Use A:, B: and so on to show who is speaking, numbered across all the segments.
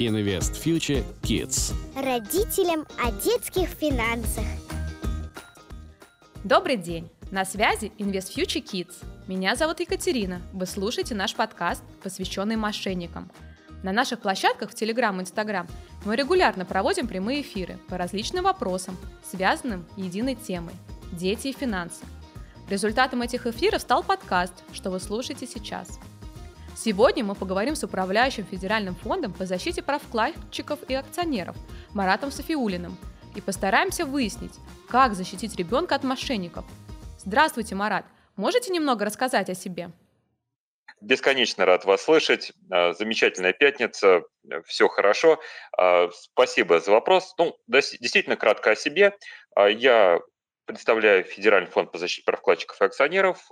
A: Invest Future Kids.
B: Родителям о детских финансах.
C: Добрый день! На связи Invest Future Kids. Меня зовут Екатерина. Вы слушаете наш подкаст, посвященный мошенникам. На наших площадках в Telegram и Instagram мы регулярно проводим прямые эфиры по различным вопросам, связанным единой темой – дети и финансы. Результатом этих эфиров стал подкаст, что вы слушаете сейчас – Сегодня мы поговорим с управляющим Федеральным фондом по защите прав вкладчиков и акционеров Маратом Софиулиным и постараемся выяснить, как защитить ребенка от мошенников. Здравствуйте, Марат. Можете немного рассказать о себе?
D: Бесконечно рад вас слышать. А, замечательная пятница, все хорошо. А, спасибо за вопрос. Ну, действительно кратко о себе. А, я представляю Федеральный фонд по защите прав вкладчиков и акционеров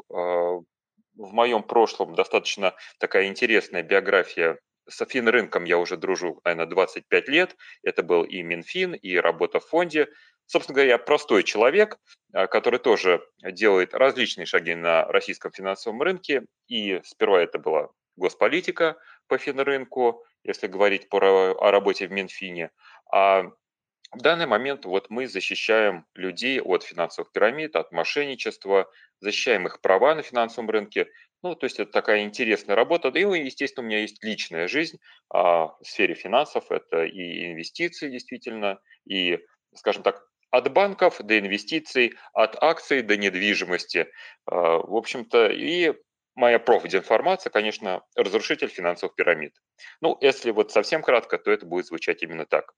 D: в моем прошлом достаточно такая интересная биография. С рынком я уже дружу, наверное, 25 лет. Это был и Минфин, и работа в фонде. Собственно говоря, я простой человек, а, который тоже делает различные шаги на российском финансовом рынке. И сперва это была госполитика по финрынку, если говорить про, о работе в Минфине. А в данный момент вот мы защищаем людей от финансовых пирамид, от мошенничества, защищаем их права на финансовом рынке. Ну, то есть это такая интересная работа. Да и, естественно, у меня есть личная жизнь а, в сфере финансов. Это и инвестиции, действительно, и, скажем так, от банков до инвестиций, от акций до недвижимости. А, в общем-то, и моя профдеинформация, конечно, разрушитель финансовых пирамид. Ну, если вот совсем кратко, то это будет звучать именно так.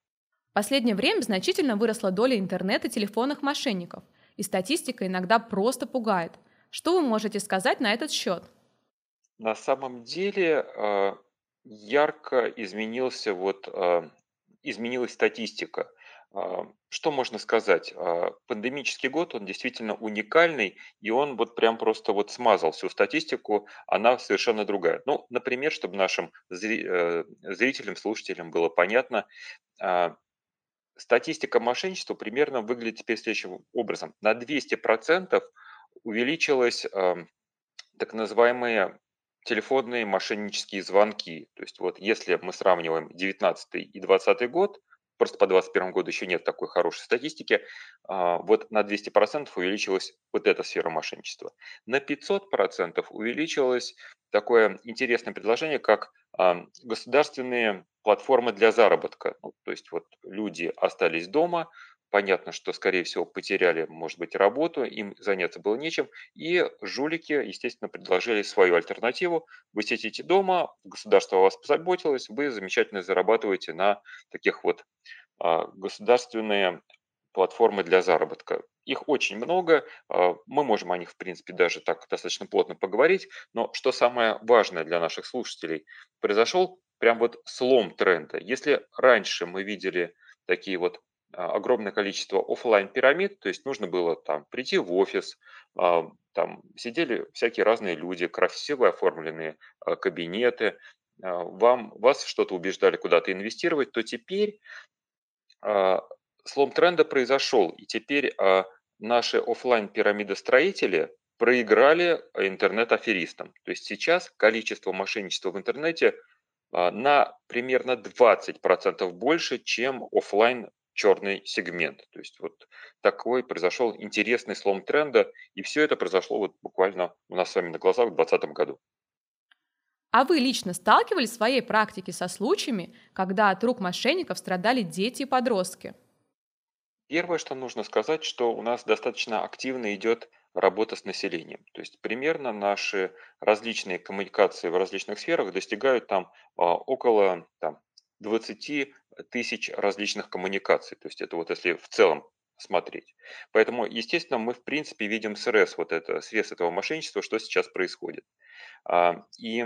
C: В последнее время значительно выросла доля интернета телефонных мошенников, и статистика иногда просто пугает. Что вы можете сказать на этот счет?
D: На самом деле э, ярко изменился вот, э, изменилась статистика. Э, что можно сказать? Пандемический год, он действительно уникальный, и он вот прям просто вот смазал всю статистику, она совершенно другая. Ну, например, чтобы нашим зрителям, слушателям было понятно, статистика мошенничества примерно выглядит теперь следующим образом. На 200% увеличилось э, так называемые телефонные мошеннические звонки. То есть вот если мы сравниваем 19 и 20 год, просто по 2021 году еще нет такой хорошей статистики, а, вот на 200% увеличилась вот эта сфера мошенничества. На 500% увеличилось такое интересное предложение, как а, государственные платформы для заработка. Ну, то есть вот люди остались дома, понятно, что, скорее всего, потеряли, может быть, работу, им заняться было нечем, и жулики, естественно, предложили свою альтернативу. Вы сидите дома, государство о вас позаботилось, вы замечательно зарабатываете на таких вот а, государственные платформы для заработка. Их очень много, а, мы можем о них, в принципе, даже так достаточно плотно поговорить, но что самое важное для наших слушателей, произошел прям вот слом тренда. Если раньше мы видели такие вот огромное количество офлайн пирамид, то есть нужно было там прийти в офис, а, там сидели всякие разные люди, красиво оформленные кабинеты, вам, вас что-то убеждали куда-то инвестировать, то теперь слом тренда произошел, и теперь а, наши офлайн пирамидостроители проиграли интернет-аферистам. То есть сейчас количество мошенничества в интернете а, на примерно 20% больше, чем офлайн черный сегмент. То есть вот такой произошел интересный слом тренда, и все это произошло вот буквально у нас с вами на глазах в 2020 году.
C: А вы лично сталкивались в своей практике со случаями, когда от рук мошенников страдали дети и подростки?
D: Первое, что нужно сказать, что у нас достаточно активно идет работа с населением. То есть примерно наши различные коммуникации в различных сферах достигают там а, около там, 20 тысяч различных коммуникаций. То есть это вот если в целом смотреть. Поэтому, естественно, мы в принципе видим срез, вот это, срез этого мошенничества, что сейчас происходит. А, и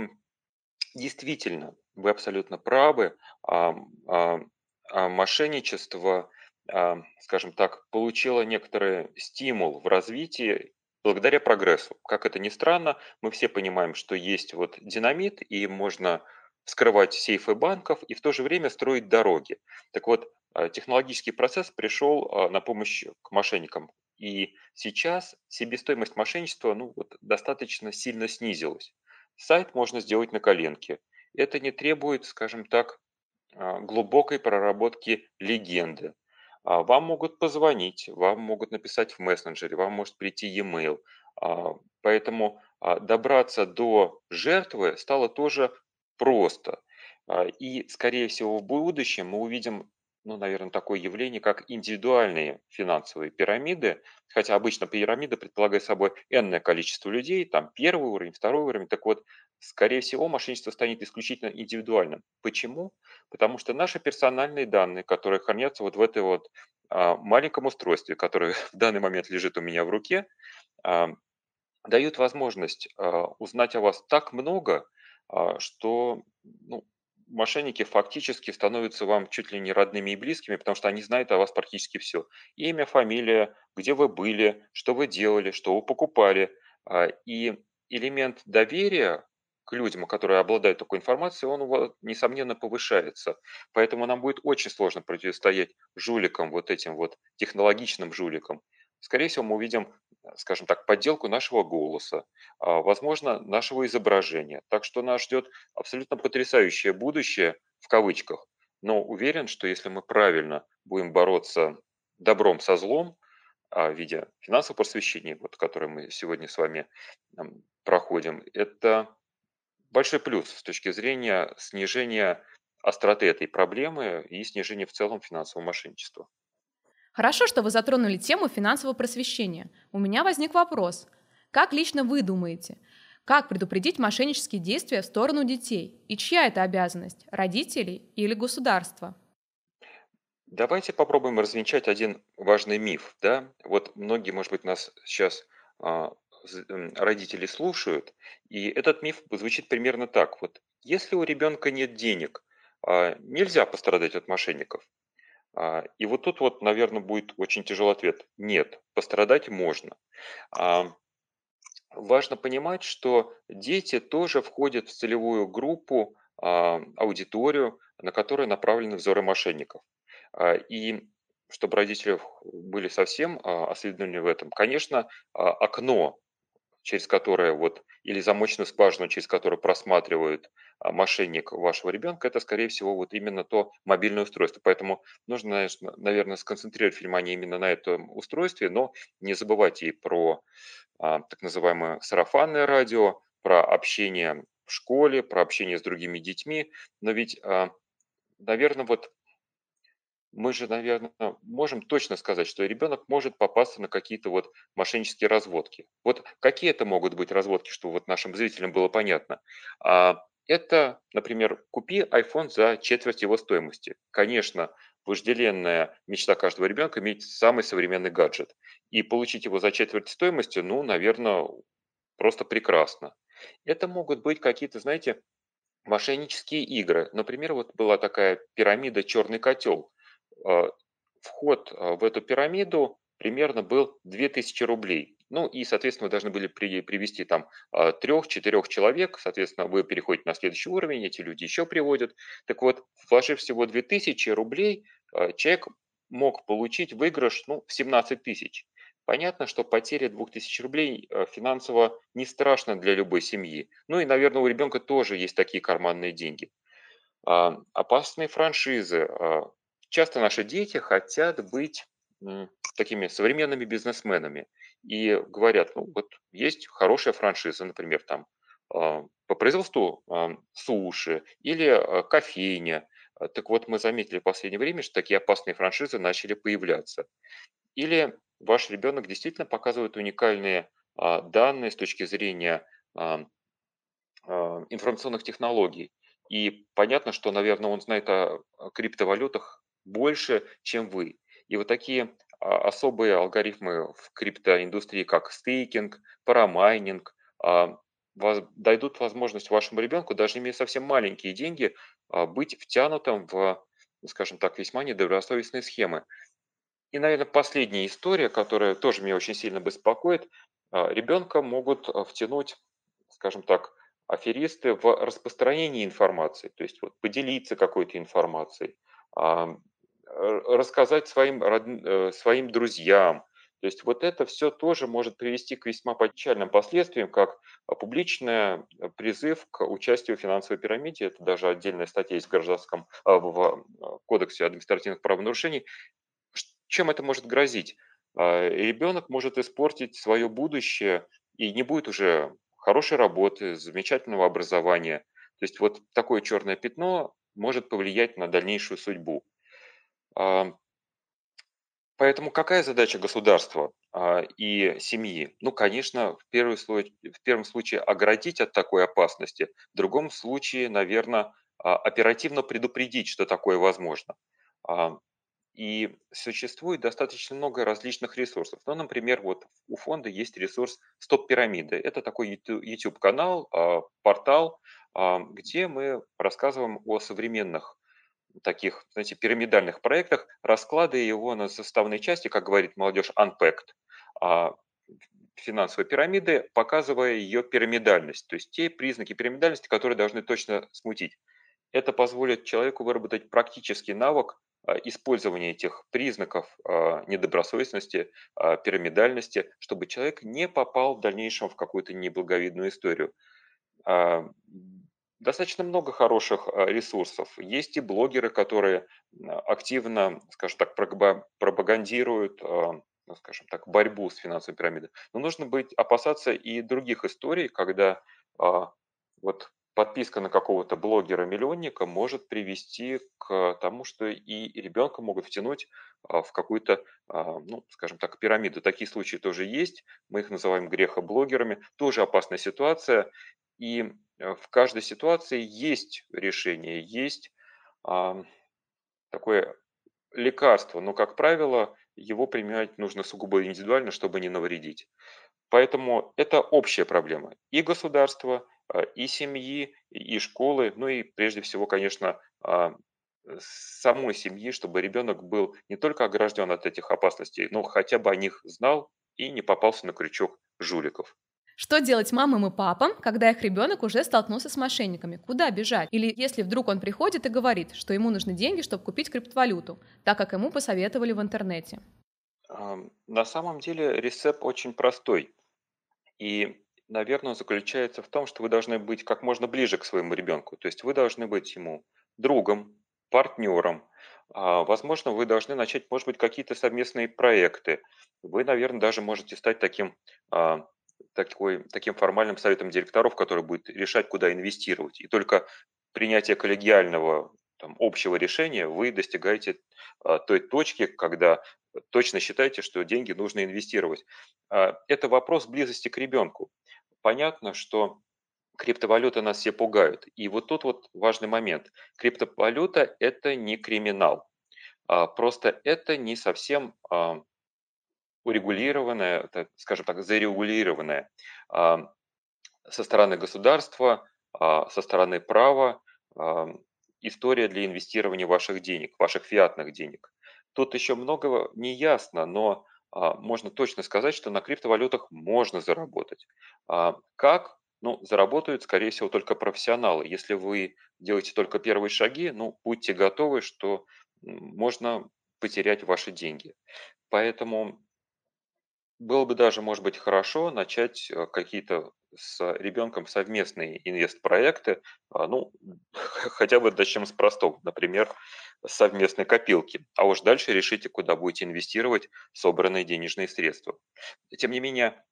D: действительно, вы абсолютно правы, а, мошенничество – а, скажем так, получила некоторый стимул в развитии благодаря прогрессу. Как это ни странно, мы все понимаем, что есть вот динамит, и можно вскрывать сейфы банков и в то же время строить дороги. Так вот, а, технологический процесс пришел а, на помощь к мошенникам. И сейчас себестоимость мошенничества ну, вот, достаточно сильно снизилась. Сайт можно сделать на коленке. Это не требует, скажем так, а, глубокой проработки легенды. А, вам могут позвонить, вам могут написать в мессенджере, вам может прийти e-mail. А, поэтому добраться до жертвы стало тоже просто. И, скорее всего, в будущем мы увидим ну, наверное, такое явление, как индивидуальные финансовые пирамиды, хотя обычно пирамида предполагает собой энное количество людей, там первый уровень, второй уровень, так вот, скорее всего, мошенничество станет исключительно индивидуальным. Почему? Потому что наши персональные данные, которые хранятся вот в этой вот а, маленьком устройстве, которое в данный момент лежит у меня в руке, а, дают возможность а, узнать о вас так много, а, что ну, мошенники фактически становятся вам чуть ли не родными и близкими, потому что они знают о вас практически все. Имя, фамилия, где вы были, что вы делали, что вы покупали. А, и элемент доверия к людям, которые обладают такой информацией, он, несомненно, повышается. Поэтому нам будет очень сложно противостоять жуликам, вот этим вот технологичным жуликам. Скорее всего, мы увидим скажем так, подделку нашего голоса, а, возможно, нашего изображения. Так что нас ждет абсолютно потрясающее будущее, в кавычках. Но уверен, что если мы правильно будем бороться добром со злом, а, в виде финансового просвещения, вот, которое мы сегодня с вами проходим, это большой плюс с точки зрения снижения остроты этой проблемы и снижения в целом финансового мошенничества.
C: Хорошо, что вы затронули тему финансового просвещения. У меня возник вопрос. Как лично вы думаете, как предупредить мошеннические действия в сторону детей? И чья это обязанность? Родителей или государства?
D: Давайте попробуем развенчать один важный миф. Да? Вот многие, может быть, нас сейчас а, родители слушают, и этот миф звучит примерно так. Вот если у ребенка нет денег, а, нельзя пострадать от мошенников. А, и вот тут вот, наверное, будет очень тяжелый ответ. Нет, пострадать можно. А, важно понимать, что дети тоже входят в целевую группу, а, аудиторию, на которую направлены взоры мошенников. И чтобы родители были совсем осведомлены в этом, конечно, окно через которое вот, или замочную скважину, через которую просматривает а, мошенник вашего ребенка, это, скорее всего, вот именно то мобильное устройство. Поэтому нужно, наверное, сконцентрировать внимание именно на этом устройстве, но не забывайте и про а, так называемое сарафанное радио, про общение в школе, про общение с другими детьми. Но ведь, а, наверное, вот мы же, наверное, можем точно сказать, что ребенок может попасться на какие-то вот мошеннические разводки. Вот какие это могут быть разводки, чтобы вот нашим зрителям было понятно? А, это, например, купи iPhone за четверть его стоимости. Конечно, вожделенная мечта каждого ребенка иметь самый современный гаджет. И получить его за четверть стоимости, ну, наверное, просто прекрасно. Это могут быть какие-то, знаете, мошеннические игры. Например, вот была такая пирамида «Черный котел», а, вход а, в эту пирамиду примерно был 2000 рублей. Ну и, соответственно, вы должны были при, привести там а, трех-четырех человек, соответственно, вы переходите на следующий уровень, эти люди еще приводят. Так вот, вложив всего 2000 рублей, человек мог получить выигрыш ну, в 17 тысяч. Понятно, что потеря 2000 рублей финансово не страшна для любой семьи. Ну и, наверное, у ребенка тоже есть такие карманные деньги. Опасные франшизы, часто наши дети хотят быть такими современными бизнесменами и говорят, ну вот есть хорошая франшиза, например, там а, по производству а, суши или а, кофейня. Так вот, мы заметили в последнее время, что такие опасные франшизы начали появляться. Или ваш ребенок действительно показывает уникальные данные с точки зрения информационных технологий. И понятно, что, наверное, он знает о криптовалютах больше, чем вы. И вот такие особые алгоритмы в криптоиндустрии, как стейкинг, парамайнинг, а, дойдут возможность вашему ребенку, даже имея совсем маленькие деньги, а, быть втянутым в, скажем так, весьма недобросовестные схемы. И, наверное, последняя история, которая тоже меня очень сильно беспокоит, ребенка могут втянуть, скажем так, аферисты в распространение информации, то есть вот поделиться какой-то информацией, рассказать своим. Э, своим друзьям. То есть вот это все тоже может привести к весьма печальным последствиям, как публичный призыв к участию в финансовой пирамиде. Это даже отдельная статья есть в гражданском в кодексе административных правонарушений. Чем это может грозить? Ребенок может испортить свое будущее и не будет уже хорошей работы, замечательного образования. То есть вот такое черное пятно может повлиять на дальнейшую судьбу. Поэтому какая задача государства а, и семьи? Ну, конечно, в, первый случай, в первом случае оградить от такой опасности, в другом случае, наверное, а, оперативно предупредить, что такое возможно. А, и существует достаточно много различных ресурсов. Ну, например, вот у фонда есть ресурс «Стоп пирамиды». Это такой YouTube-канал, портал, где мы рассказываем о современных таких, знаете, пирамидальных проектах, раскладывая его на составные части, как говорит молодежь, unpacked, а финансовой пирамиды, показывая ее пирамидальность, то есть те признаки пирамидальности, которые должны точно смутить. Это позволит человеку выработать практический навык а, использования этих признаков а, недобросовестности, пирамидальности, чтобы человек не попал в дальнейшем в какую-то неблаговидную историю достаточно много хороших а, ресурсов. Есть и блогеры, которые активно, скажем так, пропагандируют, а, ну, скажем так, борьбу с финансовой пирамидой. Но нужно быть, опасаться и других историй, когда а, вот подписка на какого-то блогера-миллионника может привести к тому, что и ребенка могут втянуть в какую-то, ну, скажем так, пирамиду. Такие случаи тоже есть. Мы их называем грехоблогерами. Тоже опасная ситуация. И Э, в каждой ситуации есть решение, есть а, такое лекарство, но, как правило, его применять нужно сугубо индивидуально, чтобы не навредить. Поэтому это общая проблема и государства, а, и семьи, и школы, ну и прежде всего, конечно, а, самой семьи, чтобы ребенок был не только огражден от этих опасностей, но хотя бы о них знал и не попался на крючок жуликов.
C: Что делать мамам и папам, когда их ребенок уже столкнулся с мошенниками? Куда бежать? Или если вдруг он приходит и говорит, что ему нужны деньги, чтобы купить криптовалюту, так как ему посоветовали в интернете?
D: На самом деле рецепт очень простой. И, наверное, заключается в том, что вы должны быть как можно ближе к своему ребенку. То есть вы должны быть ему другом, партнером. А, возможно, вы должны начать, может быть, какие-то совместные проекты. Вы, наверное, даже можете стать таким а, такой, таким формальным советом директоров, который будет решать, куда инвестировать. И только принятие коллегиального там, общего решения вы достигаете а, той точки, когда точно считаете, что деньги нужно инвестировать. А, это вопрос близости к ребенку. Понятно, что криптовалюты нас все пугают. И вот тут вот важный момент. Криптовалюта – это не криминал. А, просто это не совсем а, урегулированная, скажем так, зарегулированная а, со стороны государства, а, со стороны права а, история для инвестирования ваших денег, ваших фиатных денег. Тут еще многого не ясно, но можно точно сказать, что на криптовалютах можно заработать. Как? Ну, заработают, скорее всего, только профессионалы. Если вы делаете только первые шаги, ну, будьте готовы, что можно потерять ваши деньги. Поэтому было бы даже, может быть, хорошо начать э, какие-то с ребенком совместные инвест-проекты, а, ну, хотя бы начнем с простого, например, совместной копилки, а уж дальше решите, куда будете инвестировать собранные денежные средства. Тем не менее,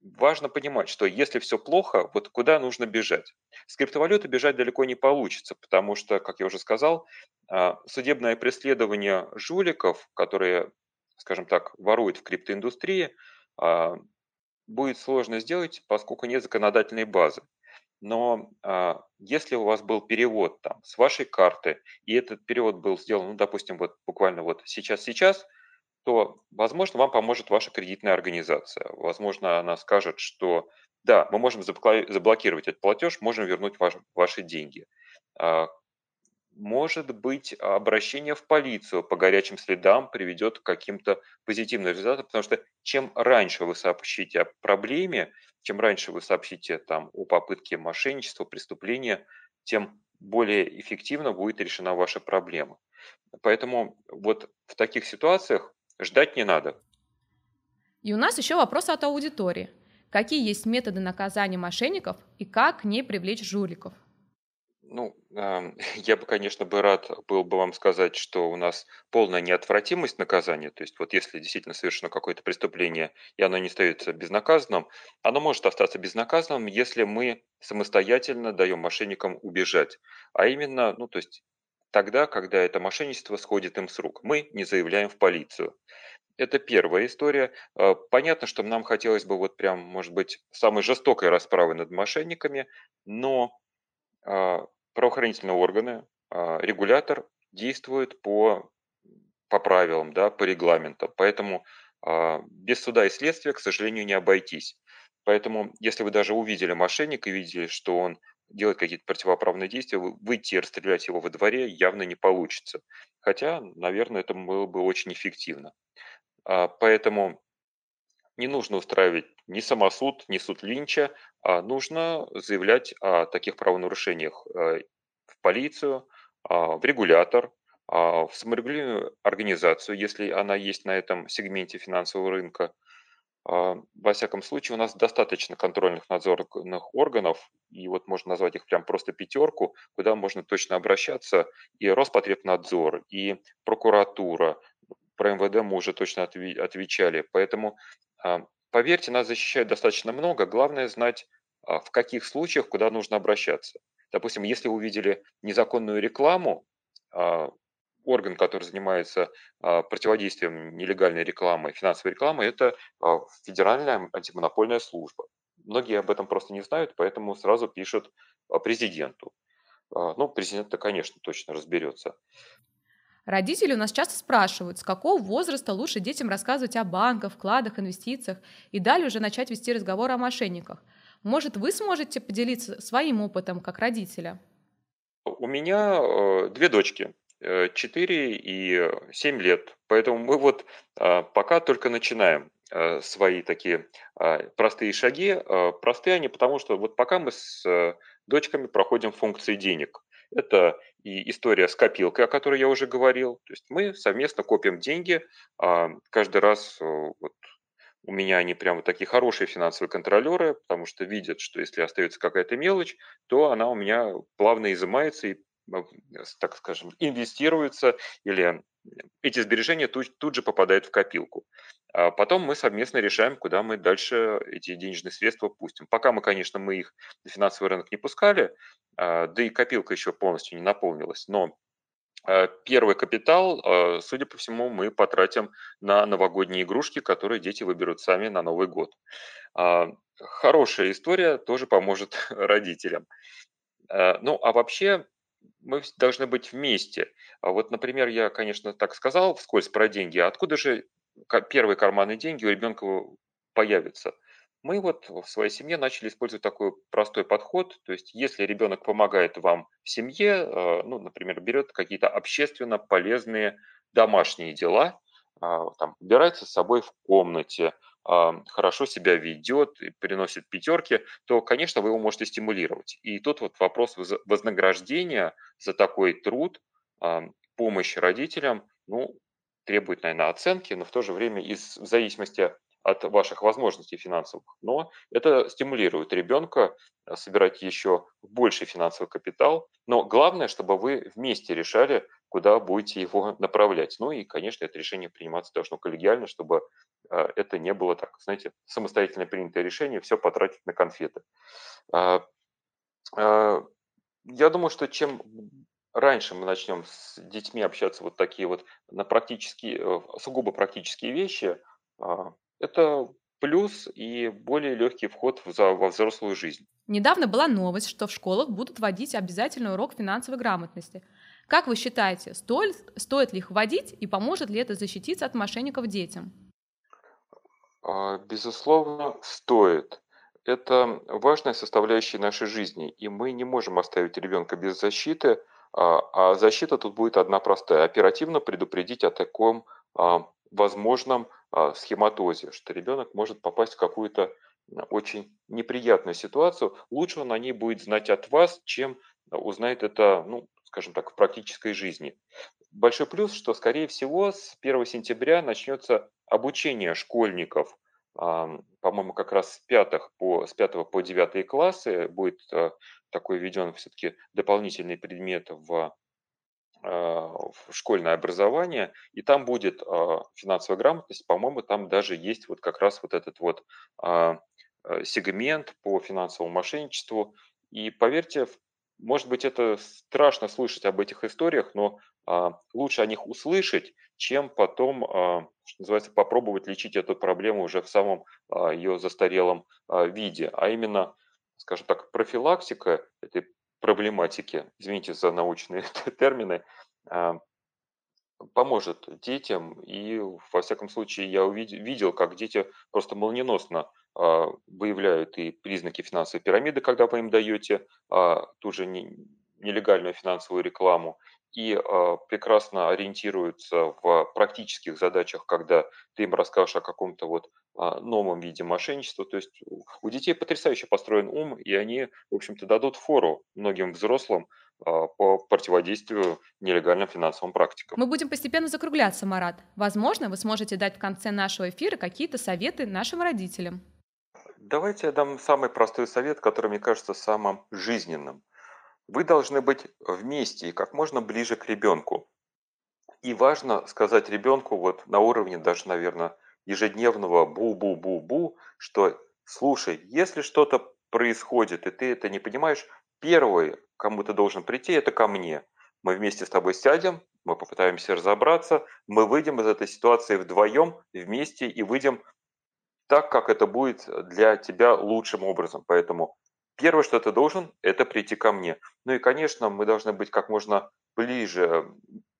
D: важно понимать, что если все плохо, вот куда нужно бежать? С криптовалюты бежать далеко не получится, потому что, как я уже сказал, а, судебное преследование жуликов, которые скажем так, ворует в криптоиндустрии, а, будет сложно сделать, поскольку нет законодательной базы. Но а, если у вас был перевод там, с вашей карты, и этот перевод был сделан, ну, допустим, вот буквально вот сейчас-сейчас, то, возможно, вам поможет ваша кредитная организация. Возможно, она скажет, что да, мы можем заблокировать этот платеж, можем вернуть ваш, ваши деньги. А, может быть, обращение в полицию по горячим следам приведет к каким-то позитивным результатам, потому что чем раньше вы сообщите о проблеме, чем раньше вы сообщите там, о попытке мошенничества, преступления, тем более эффективно будет решена ваша проблема. Поэтому вот в таких ситуациях ждать не надо.
C: И у нас еще вопрос от аудитории. Какие есть методы наказания мошенников и как к ней привлечь жуликов?
D: Ну, я бы, конечно, бы рад был бы вам сказать, что у нас полная неотвратимость наказания. То есть вот если действительно совершено какое-то преступление, и оно не остается безнаказанным, оно может остаться безнаказанным, если мы самостоятельно даем мошенникам убежать. А именно, ну, то есть тогда, когда это мошенничество сходит им с рук. Мы не заявляем в полицию. Это первая история. А, понятно, что нам хотелось бы вот прям, может быть, самой жестокой расправы над мошенниками, но а, правоохранительные органы, а, регулятор действует по, по правилам, да, по регламентам. Поэтому а, без суда и следствия, к сожалению, не обойтись. Поэтому, если вы даже увидели мошенника и видели, что он делает какие-то противоправные действия, выйти и расстрелять его во дворе явно не получится. Хотя, наверное, это было бы очень эффективно. А, поэтому не нужно устраивать ни самосуд, ни суд Линча, а нужно заявлять о таких правонарушениях э, в полицию, а, в регулятор, а, в саморегулируемую организацию, если она есть на этом сегменте финансового рынка. А, во всяком случае, у нас достаточно контрольных надзорных органов, и вот можно назвать их прям просто пятерку, куда можно точно обращаться, и Роспотребнадзор, и прокуратура, про МВД мы уже точно отвечали. Поэтому Поверьте, нас защищают достаточно много. Главное знать, а, в каких случаях куда нужно обращаться. Допустим, если увидели незаконную рекламу, а, орган, который занимается а, противодействием нелегальной рекламы, финансовой рекламы, это Федеральная антимонопольная служба. Многие об этом просто не знают, поэтому сразу пишут президенту. Ну, президент-то, конечно, точно разберется.
C: Родители у нас часто спрашивают, с какого возраста лучше детям рассказывать о банках, вкладах, инвестициях и далее уже начать вести разговор о мошенниках. Может, вы сможете поделиться своим опытом как родителя?
D: У меня э, две дочки, 4 э, и 7 лет. Поэтому мы вот э, пока только начинаем свои такие простые шаги. Простые они, потому что вот пока мы с дочками проходим функции денег. Это и история с копилкой, о которой я уже говорил. То есть мы совместно копим деньги. А, каждый раз э, вот, у меня они прямо такие хорошие финансовые контролеры, потому что видят, что если остается какая-то мелочь, то она у меня плавно изымается и, э, так скажем, инвестируется или эти сбережения тут, тут же попадают в копилку. А потом мы совместно решаем, куда мы дальше эти денежные средства пустим. Пока мы, конечно, мы их на финансовый рынок не пускали, а, да и копилка еще полностью не наполнилась, но а, первый капитал, судя по всему, мы потратим на новогодние игрушки, которые дети выберут сами на Новый год. Хорошая история тоже поможет родителям. Ну, а вообще мы должны быть вместе. Вот, например, я, конечно, так сказал вскользь про деньги. Откуда же первые карманные деньги у ребенка появятся. Мы вот в своей семье начали использовать такой простой подход. То есть, если ребенок помогает вам в семье, э, ну, например, берет какие-то общественно полезные домашние дела, а, там, убирается с собой в комнате, а, хорошо себя ведет, приносит пятерки, то, конечно, вы его можете стимулировать. И тут вот вопрос вознаграждения за такой труд, помощь родителям, ну, требует, наверное, оценки, но в то же время из, в зависимости от ваших возможностей финансовых. Но это стимулирует ребенка э, собирать еще больший финансовый капитал. Но главное, чтобы вы вместе решали, куда будете его направлять. Ну и, конечно, это решение приниматься должно коллегиально, чтобы э, это не было так, знаете, самостоятельно принятое решение, все потратить на конфеты. А, а, я думаю, что чем раньше мы начнем с детьми общаться вот такие вот на практические, э, сугубо практические вещи, а, это плюс и более легкий вход в, во взрослую жизнь.
C: Недавно была новость, что в школах будут вводить обязательный урок финансовой грамотности. Как вы считаете, стоит, стоит ли их вводить и поможет ли это защититься от мошенников детям?
D: А, безусловно, стоит. Это важная составляющая нашей жизни, и мы не можем оставить ребенка без защиты – а, а защита тут будет одна простая. Оперативно предупредить о таком а, возможном схематозе, что ребенок может попасть в какую-то очень неприятную ситуацию. Лучше он о ней будет знать от вас, чем узнает это, ну, скажем так, в практической жизни. Большой плюс, что, скорее всего, с 1 сентября начнется обучение школьников по-моему, как раз с, пятых по, с 5 по 9 классы будет э, такой введен все-таки дополнительный предмет в в школьное образование, и там будет финансовая грамотность, по-моему, там даже есть вот как раз вот этот вот сегмент по финансовому мошенничеству. И поверьте, может быть, это страшно слышать об этих историях, но а, лучше о них услышать, чем потом, а, что называется, попробовать лечить эту проблему уже в самом а, ее застарелом а, виде. А именно, скажем так, профилактика этой проблематики, извините за научные термины, а, поможет детям. И, во всяком случае, я увидел, видел, как дети просто молниеносно выявляют и признаки финансовой пирамиды, когда вы им даете а, ту же нелегальную финансовую рекламу, и а, прекрасно ориентируются в практических задачах, когда ты им расскажешь о каком-то вот новом виде мошенничества. То есть у детей потрясающе построен ум, и они, в общем-то, дадут фору многим взрослым по противодействию нелегальным финансовым практикам.
C: Мы будем постепенно закругляться, Марат. Возможно, вы сможете дать в конце нашего эфира какие-то советы нашим родителям.
D: Давайте я дам самый простой совет, который мне кажется самым жизненным. Вы должны быть вместе и как можно ближе к ребенку. И важно сказать ребенку вот на уровне даже, наверное, ежедневного бу-бу-бу-бу, что слушай, если что-то происходит, и ты это не понимаешь, первый, кому ты должен прийти, это ко мне. Мы вместе с тобой сядем, мы попытаемся разобраться, мы выйдем из этой ситуации вдвоем, вместе и выйдем так, как это будет для тебя лучшим образом. Поэтому первое, что ты должен, это прийти ко мне. Ну и, конечно, мы должны быть как можно ближе,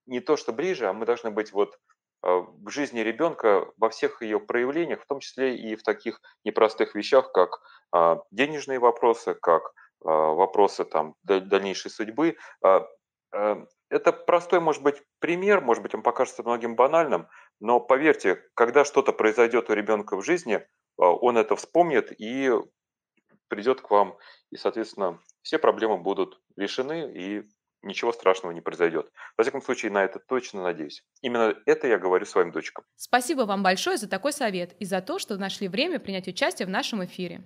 D: не то что ближе, а мы должны быть вот э, в жизни ребенка во всех ее проявлениях, в том числе и в таких непростых вещах, как а, денежные вопросы, как а, вопросы там дальнейшей судьбы. Э, это простой, может быть, пример, может быть, он покажется многим банальным, но поверьте, когда что-то произойдет у ребенка в жизни, а, он это вспомнит и придет к вам, и, соответственно, все проблемы будут решены, и ничего страшного не произойдет. Во всяком случае, на это точно надеюсь. Именно это я говорю своим дочкам.
C: Спасибо вам большое за такой совет и за то, что нашли время принять участие в нашем эфире.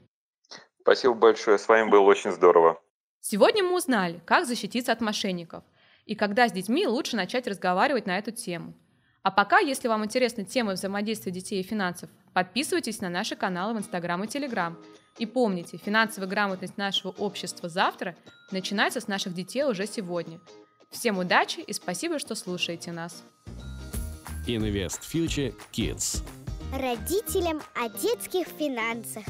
D: Спасибо большое, с вами было очень здорово.
C: Сегодня мы узнали, как защититься от мошенников и когда с детьми лучше начать разговаривать на эту тему. А пока, если вам интересны темы взаимодействия детей и финансов, подписывайтесь на наши каналы в Инстаграм и Телеграм. И помните, финансовая грамотность нашего общества завтра начинается с наших детей уже сегодня. Всем удачи и спасибо, что слушаете нас.
A: Invest Future Kids.
B: Родителям о детских финансах.